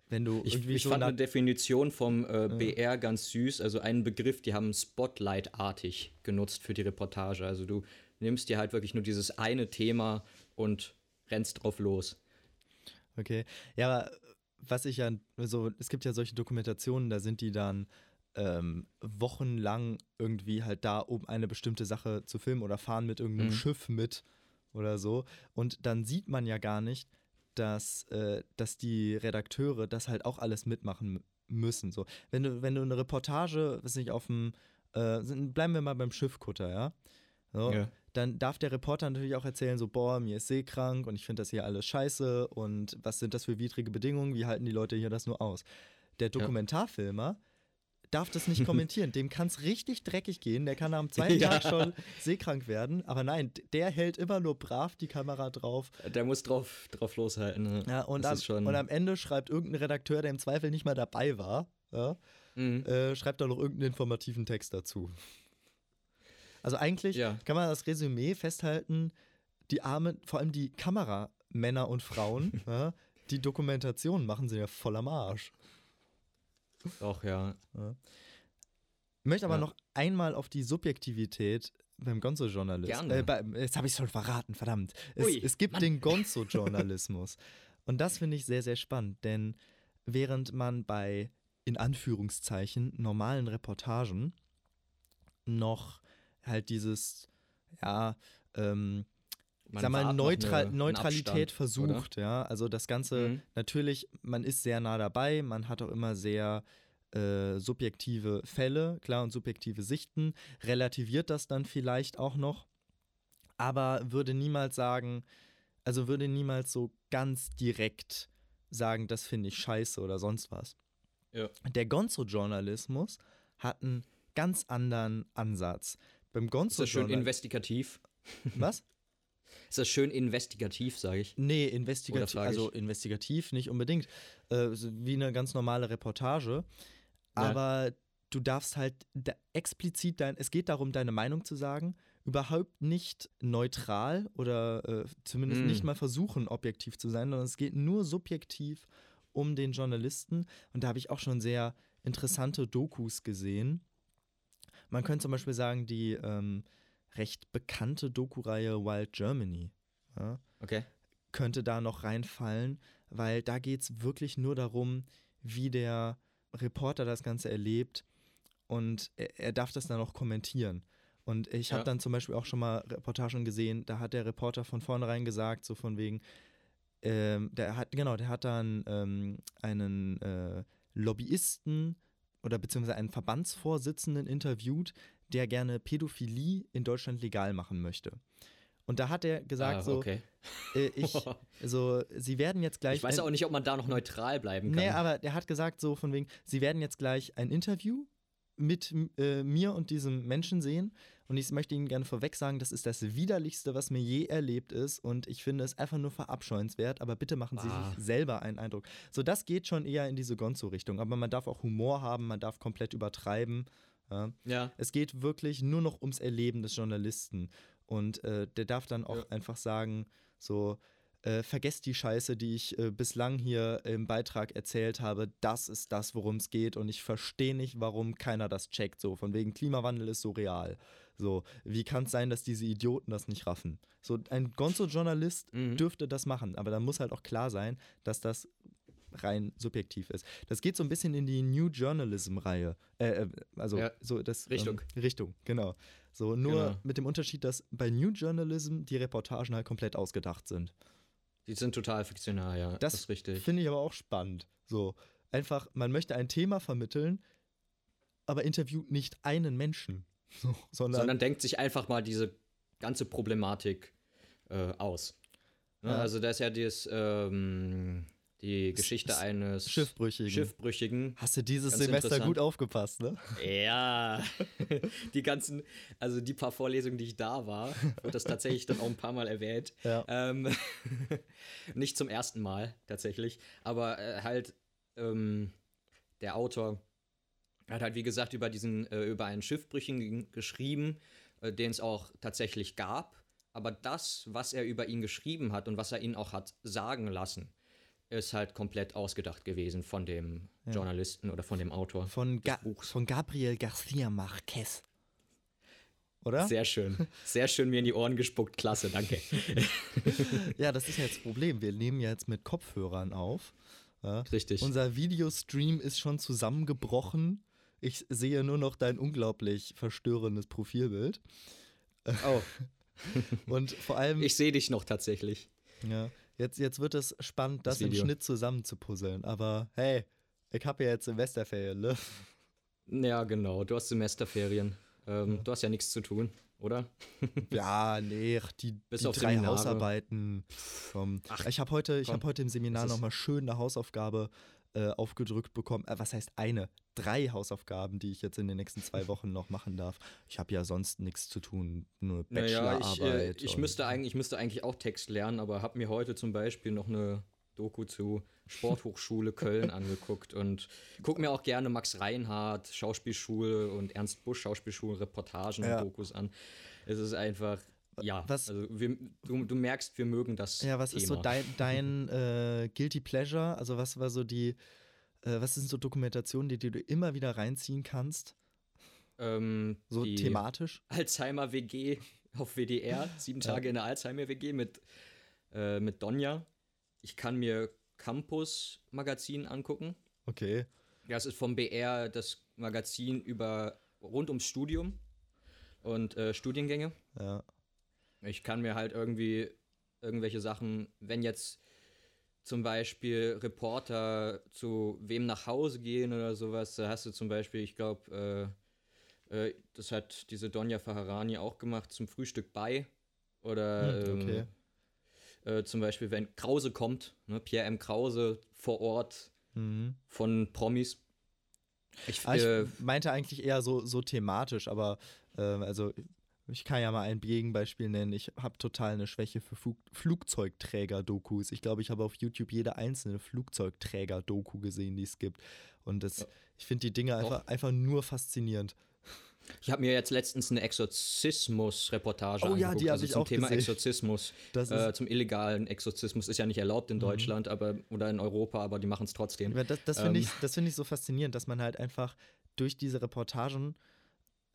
Wenn du ich, ich so fand eine Definition vom äh, BR ganz süß, also einen Begriff, die haben Spotlight-artig genutzt für die Reportage. Also du nimmst dir halt wirklich nur dieses eine Thema und rennst drauf los. Okay. Ja, aber was ich ja, so, es gibt ja solche Dokumentationen, da sind die dann ähm, wochenlang irgendwie halt da, um eine bestimmte Sache zu filmen oder fahren mit irgendeinem mhm. Schiff mit oder so. Und dann sieht man ja gar nicht, dass, äh, dass die Redakteure das halt auch alles mitmachen müssen. So, wenn du, wenn du eine Reportage, weiß nicht, auf dem, äh, bleiben wir mal beim Schiffkutter, ja. So, ja dann darf der Reporter natürlich auch erzählen, so, boah, mir ist seekrank und ich finde das hier alles scheiße und was sind das für widrige Bedingungen, wie halten die Leute hier das nur aus? Der Dokumentarfilmer darf das nicht kommentieren, dem kann es richtig dreckig gehen, der kann am zweiten ja. Tag schon seekrank werden, aber nein, der hält immer nur brav die Kamera drauf. Der muss drauf, drauf loshalten. Ne? Ja, und am, und am, Ende schreibt irgendein Redakteur, der im Zweifel nicht mal dabei war, ja, mhm. äh, schreibt da noch irgendeinen informativen Text dazu. Also eigentlich ja. kann man das Resümee festhalten, die armen, vor allem die Kameramänner und Frauen, ja, die Dokumentation machen sie ja voll am Arsch. Doch, ja. ja. Ich möchte aber noch einmal auf die Subjektivität beim Gonzo-Journalismus. Äh, jetzt habe ich es schon verraten, verdammt. Es, Ui, es gibt Mann. den Gonzo-Journalismus. und das finde ich sehr, sehr spannend, denn während man bei, in Anführungszeichen, normalen Reportagen noch halt dieses, ja, ähm, man sag mal, Neutral eine, Neutralität Abstand, versucht, oder? ja. Also das Ganze, mhm. natürlich, man ist sehr nah dabei, man hat auch immer sehr äh, subjektive Fälle, klar, und subjektive Sichten, relativiert das dann vielleicht auch noch, aber würde niemals sagen, also würde niemals so ganz direkt sagen, das finde ich scheiße oder sonst was. Ja. Der Gonzo-Journalismus hat einen ganz anderen Ansatz. Beim Gonzo Ist das schön investigativ? Was? Ist das schön investigativ, sage ich? Nee, investigativ, also investigativ nicht unbedingt. Äh, wie eine ganz normale Reportage. Aber ja. du darfst halt explizit dein, es geht darum, deine Meinung zu sagen, überhaupt nicht neutral oder äh, zumindest mm. nicht mal versuchen, objektiv zu sein, sondern es geht nur subjektiv um den Journalisten. Und da habe ich auch schon sehr interessante Dokus gesehen man könnte zum Beispiel sagen, die ähm, recht bekannte Doku-Reihe Wild Germany ja, okay. könnte da noch reinfallen, weil da geht es wirklich nur darum, wie der Reporter das Ganze erlebt und er, er darf das dann auch kommentieren. Und ich habe ja. dann zum Beispiel auch schon mal Reportagen gesehen, da hat der Reporter von vornherein gesagt, so von wegen, ähm, der hat, genau, der hat dann ähm, einen äh, Lobbyisten oder beziehungsweise einen Verbandsvorsitzenden interviewt, der gerne Pädophilie in Deutschland legal machen möchte. Und da hat er gesagt, ah, okay. so, äh, ich, so, sie werden jetzt gleich. Ich weiß auch nicht, ob man da noch neutral bleiben kann. Nee, aber er hat gesagt, so von wegen, sie werden jetzt gleich ein Interview mit äh, mir und diesem Menschen sehen. Und ich möchte Ihnen gerne vorweg sagen, das ist das Widerlichste, was mir je erlebt ist. Und ich finde es einfach nur verabscheuenswert. Aber bitte machen Sie ah. sich selber einen Eindruck. So, das geht schon eher in diese Gonzo-Richtung. Aber man darf auch Humor haben, man darf komplett übertreiben. Ja. ja. Es geht wirklich nur noch ums Erleben des Journalisten. Und äh, der darf dann auch ja. einfach sagen, so, äh, vergesst die Scheiße, die ich äh, bislang hier im Beitrag erzählt habe. Das ist das, worum es geht. Und ich verstehe nicht, warum keiner das checkt. So, von wegen Klimawandel ist so real. So, wie kann es sein, dass diese Idioten das nicht raffen? So, ein Gonzo-Journalist mhm. dürfte das machen, aber da muss halt auch klar sein, dass das rein subjektiv ist. Das geht so ein bisschen in die New Journalism-Reihe. Äh, äh, also Ja, so das Richtung. Ähm, Richtung, genau. So nur Genau. mit dem Unterschied, dass bei New Journalism die Reportagen halt komplett ausgedacht sind. Die sind total fiktional, ja. Das, Das ist richtig. Finde ich aber auch spannend. So einfach, man möchte ein Thema vermitteln, aber interviewt nicht einen Menschen, so, sondern, Sondern denkt sich einfach mal diese ganze Problematik äh, aus. Ne? Ja. Also da ist ja dieses, ähm, die Geschichte S- eines Schiffbrüchigen. Schiffbrüchigen. Hast du dieses Ganz Semester gut aufgepasst, ne? Ja, die ganzen, also die paar Vorlesungen, die ich da war, wird das tatsächlich dann auch ein paar Mal erwähnt. Ja. Ähm, nicht zum ersten Mal tatsächlich, aber äh, halt ähm, der Autor hat halt wie gesagt über diesen äh, über einen Schiffbrüchigen geschrieben, äh, den es auch tatsächlich gab. Aber das, was er über ihn geschrieben hat und was er ihn auch hat sagen lassen, ist halt komplett ausgedacht gewesen von dem Journalisten oder von dem Autor. Von, Ga Buchs. von Gabriel García Márquez. Oder? Sehr schön. Sehr schön mir in die Ohren gespuckt. Klasse, danke. Ja, das ist ja jetzt das Problem. Wir nehmen ja jetzt mit Kopfhörern auf. Ja. Richtig. Unser Videostream ist schon zusammengebrochen. Ich sehe nur noch dein unglaublich verstörendes Profilbild. oh, Und vor allem, ich sehe dich noch tatsächlich. ja, jetzt, jetzt wird es spannend, das, Das im. Schnitt zusammenzupuzzeln. Aber hey, ich habe ja jetzt Semesterferien, ne? Ja, genau. Du hast Semesterferien. Ähm, du hast ja nichts zu tun, oder? Ja, nee, ach, die, Bis die auf drei Seminare. Hausarbeiten. Komm. Ach, ich habe heute, ich komm. hab heute im Seminar nochmal schön eine Hausaufgabe äh, aufgedrückt bekommen. Äh, was heißt eine? Drei Hausaufgaben, die ich jetzt in den nächsten zwei Wochen noch machen darf. Ich habe ja sonst nichts zu tun, nur Naja, ich, äh, Bachelorarbeit. ich, müsste eigentlich, ich müsste eigentlich auch Text lernen, aber habe mir heute zum Beispiel noch eine Doku zu Sporthochschule Köln angeguckt und gucke mir auch gerne Max Reinhardt, Schauspielschule und Ernst Busch, Schauspielschule, Reportagen Ja. und Dokus an. Es ist einfach, ja, Was- also wir, du, du merkst, wir mögen das Ja, was Thema. ist so dein, dein äh, Guilty Pleasure? Also was war so die, äh, was sind so Dokumentationen, die, die du immer wieder reinziehen kannst? ähm, So thematisch? Alzheimer WG auf WDR, sieben Ja. Tage in der Alzheimer WG mit, äh, mit Donja. Ich kann mir Campus Magazin angucken. Okay. Ja, es ist vom BR das Magazin über rund ums Studium und äh, Studiengänge. Ja. Ich kann mir halt irgendwie irgendwelche Sachen, wenn jetzt zum Beispiel Reporter zu wem nach Hause gehen oder sowas, da hast du zum Beispiel, ich glaube, äh, äh, das hat diese Donja Faharani auch gemacht, zum Frühstück bei. Oder Hm, okay. ähm, äh, zum Beispiel, wenn Krause kommt, ne, Pierre M. Krause vor Ort Mhm. von Promis. Ich, Ah, ich äh, meinte eigentlich eher so, so thematisch, aber ähm, also ich kann ja mal ein Gegenbeispiel nennen. Ich habe total eine Schwäche für Flug Flugzeugträger-Dokus. Ich glaube, ich habe auf YouTube jede einzelne Flugzeugträger-Doku gesehen, die es gibt. Und das, Ja. ich finde die Dinge einfach, einfach nur faszinierend. Ich habe mir jetzt letztens eine Exorzismus-Reportage Oh ja, angeguckt, die hab also ich zum auch Thema gesehen. Exorzismus, äh, zum illegalen Exorzismus. Ist ja nicht erlaubt in Deutschland aber, oder in Europa, aber die machen es trotzdem. Aber das das finde ähm, ich, das find ich so faszinierend, dass man halt einfach durch diese Reportagen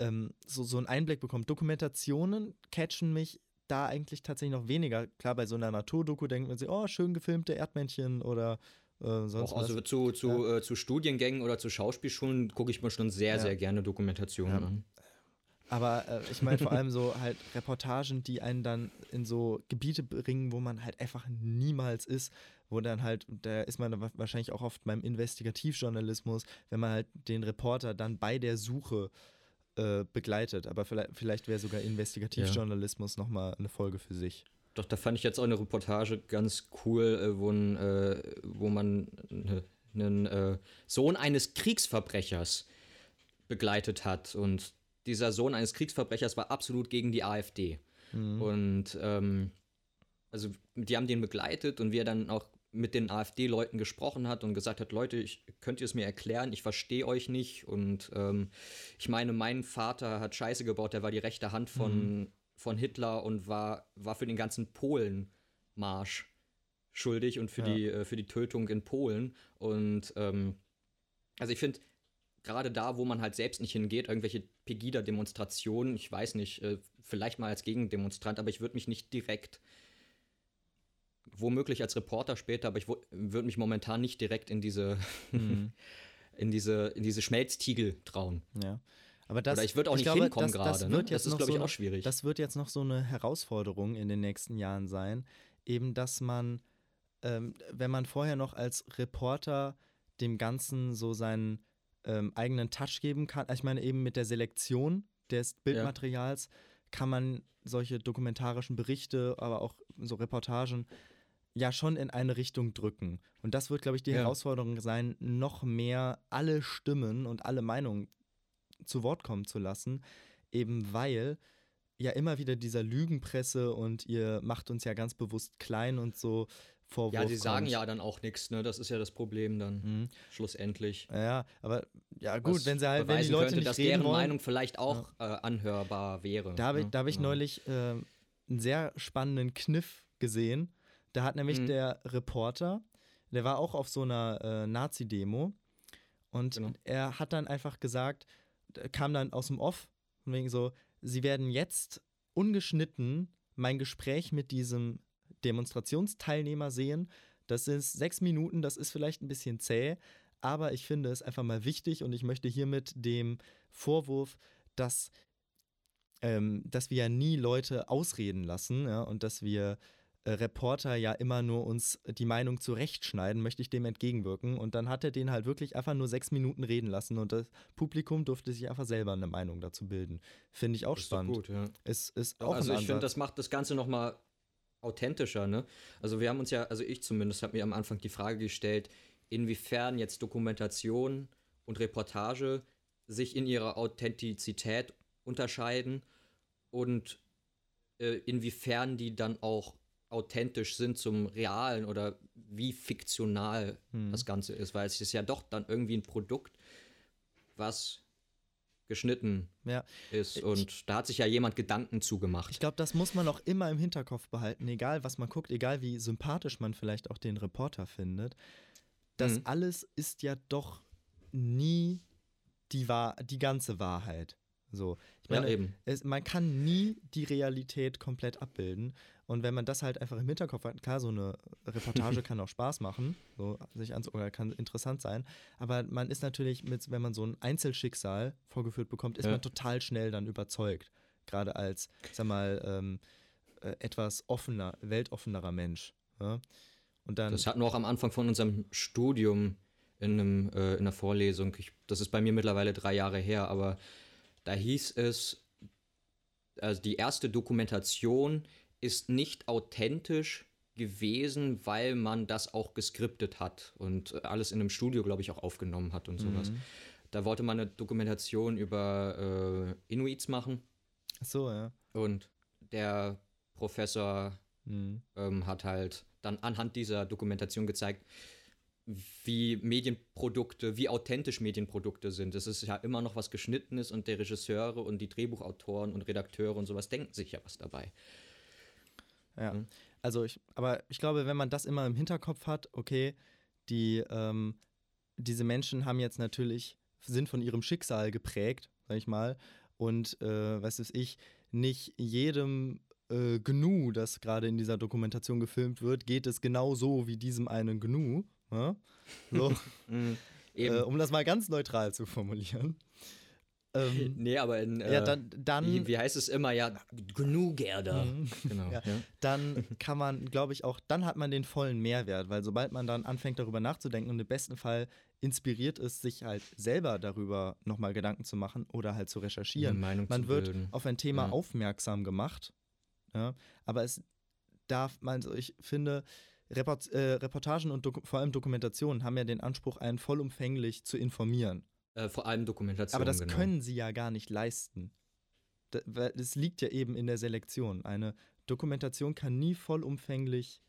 ähm, so, so einen Einblick bekommt. Dokumentationen catchen mich da eigentlich tatsächlich noch weniger. Klar, bei so einer Naturdoku denkt man sich, oh, schön gefilmte Erdmännchen oder äh, sonst Auch also was. zu, zu, äh, zu Studiengängen oder zu Schauspielschulen gucke ich mir schon sehr, Ja. sehr gerne Dokumentationen Ja. an. Aber äh, ich meine vor allem so halt Reportagen, die einen dann in so Gebiete bringen, wo man halt einfach niemals ist, wo dann halt, da ist man wahrscheinlich auch oft beim Investigativjournalismus, wenn man halt den Reporter dann bei der Suche äh, begleitet. Aber vielleicht, vielleicht wäre sogar Investigativjournalismus nochmal eine Folge für sich. Doch, da fand ich jetzt auch eine Reportage ganz cool, äh, wo, ein, äh, wo man einen äh, Sohn eines Kriegsverbrechers begleitet hat. Und dieser Sohn eines Kriegsverbrechers war absolut gegen die AfD. Mhm. Und ähm, also die haben den begleitet und wie er dann auch mit den AfD-Leuten gesprochen hat und gesagt hat, Leute, ich, könnt ihr es mir erklären? Ich verstehe euch nicht. Und ähm, ich meine, mein Vater hat Scheiße gebaut, der war die rechte Hand von, von Hitler und war, war für den ganzen Polen-Marsch schuldig und für, Ja. die, äh, für die Tötung in Polen. Und ähm, also ich finde, gerade da, wo man halt selbst nicht hingeht, irgendwelche Pegida-Demonstrationen, ich weiß nicht, äh, vielleicht mal als Gegendemonstrant, aber ich würde mich nicht direkt womöglich als Reporter später, aber ich würde mich momentan nicht direkt in diese, mhm. in diese, in diese Schmelztiegel trauen. Ja. Aber das, Oder ich würde auch nicht glaube, hinkommen gerade. Das, ne? das ist, glaube ich, so auch schwierig. Das wird jetzt noch so eine Herausforderung in den nächsten Jahren sein. Eben, dass man, ähm, wenn man vorher noch als Reporter dem Ganzen so seinen ähm, eigenen Touch geben kann, ich meine, eben mit der Selektion des Bildmaterials ja. kann man solche dokumentarischen Berichte, aber auch so Reportagen ja schon in eine Richtung drücken. Und das wird, glaube ich, die ja. Herausforderung sein, noch mehr alle Stimmen und alle Meinungen zu Wort kommen zu lassen, eben weil ja immer wieder dieser Lügenpresse und ihr macht uns ja ganz bewusst klein und so Vorwurf Ja, sie sagen ja dann auch nichts, ne? Das ist ja das Problem dann mhm. schlussendlich. Ja, aber ja gut, Was wenn sie halt, wenn die Leute könnte, nicht dass reden deren wollen, Meinung vielleicht auch ja. äh, anhörbar wäre. Da habe ich, ne? hab ich ja. neulich äh, einen sehr spannenden Kniff gesehen. Da hat nämlich mhm. der Reporter, der war auch auf so einer äh, Nazi-Demo und genau. er hat dann einfach gesagt, kam dann aus dem Off, von wegen so, sie werden jetzt ungeschnitten mein Gespräch mit diesem Demonstrationsteilnehmer sehen. Das ist sechs Minuten, das ist vielleicht ein bisschen zäh, aber ich finde es einfach mal wichtig und ich möchte hiermit dem Vorwurf, dass, ähm, dass wir ja nie Leute ausreden lassen ja, und dass wir äh, Reporter ja immer nur uns die Meinung zurechtschneiden, möchte ich dem entgegenwirken. Und dann hat er den halt wirklich einfach nur sechs Minuten reden lassen und das Publikum durfte sich einfach selber eine Meinung dazu bilden. Finde ich auch ist spannend. Gut, ja. Ist, ist auch also ich finde, das macht das Ganze nochmal authentischer, ne? Also wir haben uns ja, also ich zumindest habe mir am Anfang die Frage gestellt, inwiefern jetzt Dokumentation und Reportage sich in ihrer Authentizität unterscheiden und äh, inwiefern die dann auch authentisch sind zum Realen oder wie fiktional hm. das Ganze ist, weil es ist ja doch dann irgendwie ein Produkt, was geschnitten ja. ist. Und ich, da hat sich ja jemand Gedanken zugemacht. Ich glaube, das muss man auch immer im Hinterkopf behalten, egal was man guckt, egal wie sympathisch man vielleicht auch den Reporter findet. Das mhm. alles ist ja doch nie die, Wahr die ganze Wahrheit. So. Ich meine, ja, es, man kann nie die Realität komplett abbilden. Und wenn man das halt einfach im Hinterkopf hat, klar, so eine Reportage kann auch Spaß machen, so sich ans oder kann interessant sein. Aber man ist natürlich mit, wenn man so ein Einzelschicksal vorgeführt bekommt, ist ja. man total schnell dann überzeugt. Gerade als, sag mal, ähm, äh, etwas offener, weltoffenerer Mensch. Ja? Und dann, das hatten wir auch am Anfang von unserem Studium in, einem, äh, in einer Vorlesung. Ich, das ist bei mir mittlerweile drei Jahre her, aber da hieß es, also die erste Dokumentation ist nicht authentisch gewesen, weil man das auch geskriptet hat und alles in einem Studio, glaube ich, auch aufgenommen hat und sowas. Mhm. Da wollte man eine Dokumentation über äh, Inuits machen. Ach so, ja. Und der Professor mhm. ähm, hat halt dann anhand dieser Dokumentation gezeigt, wie Medienprodukte, wie authentisch Medienprodukte sind. Es ist ja immer noch was Geschnittenes und der Regisseure und die Drehbuchautoren und Redakteure und sowas denken sich ja was dabei. Ja. Mhm. Also ich, aber ich glaube, wenn man das immer im Hinterkopf hat, okay, die, ähm, diese Menschen haben jetzt natürlich, sind von ihrem Schicksal geprägt, sag ich mal, und äh, was weiß ich, nicht jedem äh, Gnu, das gerade in dieser Dokumentation gefilmt wird, geht es genau so wie diesem einen Gnu. Ja? So. mhm, äh, um das mal ganz neutral zu formulieren. Ähm, nee, aber in. Äh, ja, dann, dann wie, wie, heißt es immer? Ja, genug Gerda. Mhm. Genau. Ja. Ja. Dann kann man, glaube ich, auch, dann hat man den vollen Mehrwert, weil sobald man dann anfängt, darüber nachzudenken und im besten Fall inspiriert ist, sich halt selber darüber nochmal Gedanken zu machen oder halt zu recherchieren. Meinung man zu wird bilden. auf ein Thema ja. aufmerksam gemacht. Ja, aber es darf man, also ich finde, Report, äh, Reportagen und vor allem Dokumentationen haben ja den Anspruch, einen vollumfänglich zu informieren. Äh, vor allem Dokumentation. Aber das genau. können sie ja gar nicht leisten. Es liegt ja eben in der Selektion. Eine Dokumentation kann nie vollumfänglich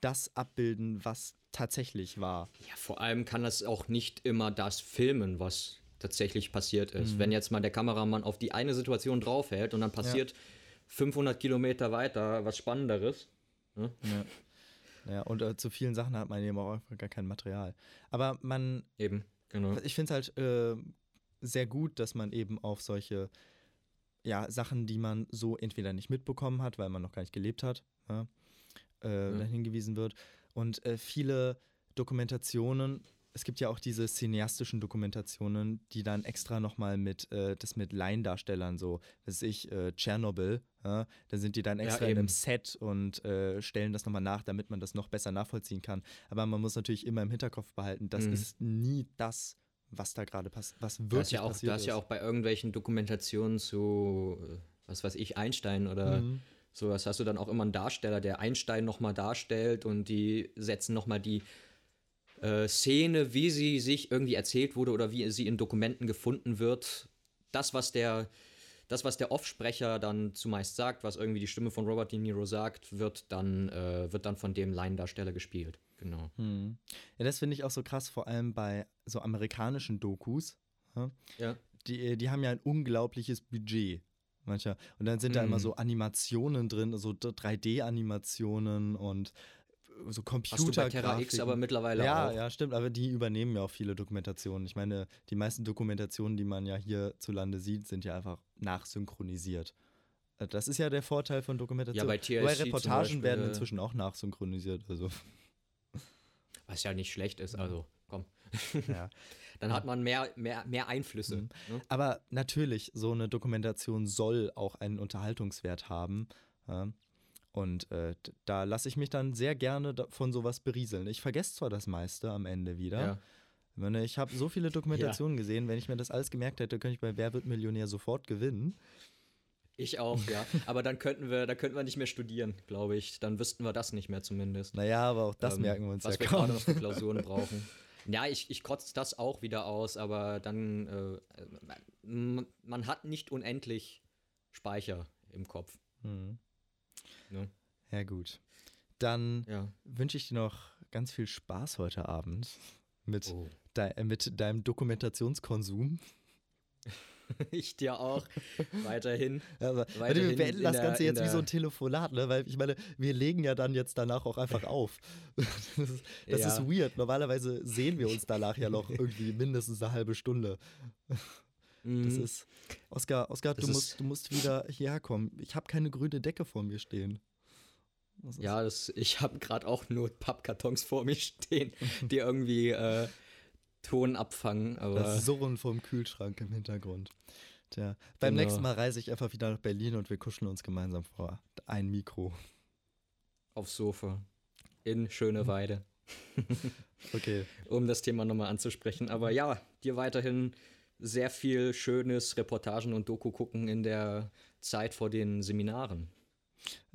das abbilden, was tatsächlich war. Ja, vor allem kann das auch nicht immer das filmen, was tatsächlich passiert ist. Mhm. Wenn jetzt mal der Kameramann auf die eine Situation draufhält und dann passiert ja. 500 Kilometer weiter was Spannenderes. Ne? Ja. ja, und äh, zu vielen Sachen hat man eben auch gar kein Material. Aber man. Eben. Genau. Ich finde es halt äh, sehr gut, dass man eben auf solche ja, Sachen, die man so entweder nicht mitbekommen hat, weil man noch gar nicht gelebt hat, ja, äh, Ja. hingewiesen wird. Und äh, viele Dokumentationen, es gibt ja auch diese cineastischen Dokumentationen, die dann extra nochmal mit, äh, das mit Laiendarstellern, so, was weiß ich, äh, Tschernobyl, ja, da sind die dann Ja, extra in einem. Set und äh, stellen das nochmal nach, damit man das noch besser nachvollziehen kann. Aber man muss natürlich immer im Hinterkopf behalten, das Mhm. ist nie das, was da gerade passiert, was wirklich Du hast ja auch, passiert du hast ja ist. auch bei irgendwelchen Dokumentationen zu, äh, was weiß ich, Einstein oder Mhm. sowas, hast du dann auch immer einen Darsteller, der Einstein nochmal darstellt und die setzen nochmal die äh, Szene, wie sie sich irgendwie erzählt wurde oder wie sie in Dokumenten gefunden wird. Das, was der, das, was der Offsprecher dann zumeist sagt, was irgendwie die Stimme von Robert De Niro sagt, wird dann, äh, wird dann von dem Laiendarsteller gespielt. Genau. Hm. Ja, das finde ich auch so krass, vor allem bei so amerikanischen Dokus. Ja? Ja. Die, die haben ja ein unglaubliches Budget. Mancher. Und dann sind da immer Mhm. so Animationen drin, so 3D-Animationen und so Hast du bei Terra X aber mittlerweile ja, auch. ja, stimmt, aber die übernehmen ja auch viele Dokumentationen. Ich meine, die meisten Dokumentationen, die man ja hierzulande sieht, sind ja einfach nachsynchronisiert. Äh, Das ist ja der Vorteil von Dokumentation. Ja, bei Wobei TLC zum Reportagen Beispiel, werden äh, inzwischen auch nachsynchronisiert. Also, Was ja nicht schlecht ist, also komm. ja. Dann hat man mehr, mehr, mehr Einflüsse. Mhm. Ne? Aber natürlich, so eine Dokumentation soll auch einen Unterhaltungswert haben. Ja. Und äh, da lasse ich mich dann sehr gerne von sowas berieseln. Ich vergesse zwar das meiste am Ende wieder. Ja. Ich, habe so viele Dokumentationen gesehen, wenn ich mir das alles gemerkt hätte, könnte ich bei Wer wird Millionär sofort gewinnen. Ich auch, ja. Aber dann könnten wir, da könnten wir nicht mehr studieren, glaube ich. Dann wüssten wir das nicht mehr zumindest. Naja, aber auch das Ähm, merken wir uns was ja wir kaum. gerade noch für Klausuren brauchen. Ja, ich, ich kotze das auch wieder aus, aber dann, äh, man, man hat nicht unendlich Speicher im Kopf. Hm. Ne? Ja, gut. Dann Ja. wünsche ich dir noch ganz viel Spaß heute Abend mit, Oh. dei- äh, mit deinem Dokumentationskonsum. Ich dir auch. Weiterhin. Warte, Weiterhin wir beenden das der- Ganze in jetzt wie der- so ein Telefonat, ne? Weil ich meine, wir legen ja dann jetzt danach auch einfach auf. Das, ist, das Ja. ist weird. Normalerweise sehen wir uns danach ja noch irgendwie mindestens eine halbe Stunde. Das Mhm. ist. Oskar, Oskar, Das du musst, du musst wieder hierher kommen. Ich habe keine grüne Decke vor mir stehen. Das Ja, das, ich habe gerade auch nur Pappkartons vor mir stehen, die irgendwie äh, Ton abfangen. Aber Das Surren vom Kühlschrank im Hintergrund. Tja, beim Genau. nächsten Mal reise ich einfach wieder nach Berlin und wir kuscheln uns gemeinsam vor. Ein Mikro. aufs Sofa in Schöneweide, Okay. um das Thema nochmal anzusprechen. Aber ja, dir weiterhin sehr viel schönes Reportagen und Doku gucken in der Zeit vor den Seminaren.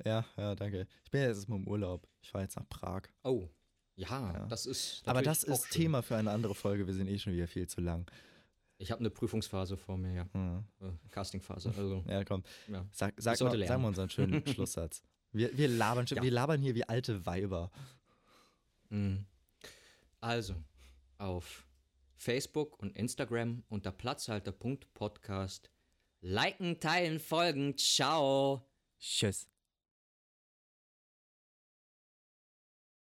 Ja, ja, danke. Ich bin ja jetzt mal im Urlaub. Ich fahre jetzt nach Prag. Oh, ja, Ja. das ist. Aber das ist. Thema für eine andere Folge. Wir sind eh schon wieder viel zu lang. Ich habe eine Prüfungsphase vor mir, ja. Hm. Äh, Castingphase. Also, Ja, komm. ja. Sag, sag, mal, lernen. sag mal unseren schönen Schlusssatz. Wir, wir, labern, schon- Ja. wir labern hier wie alte Weiber. Mhm. Also, auf Facebook und Instagram unter Platzhalter.podcast liken, teilen, folgen. Ciao. Tschüss.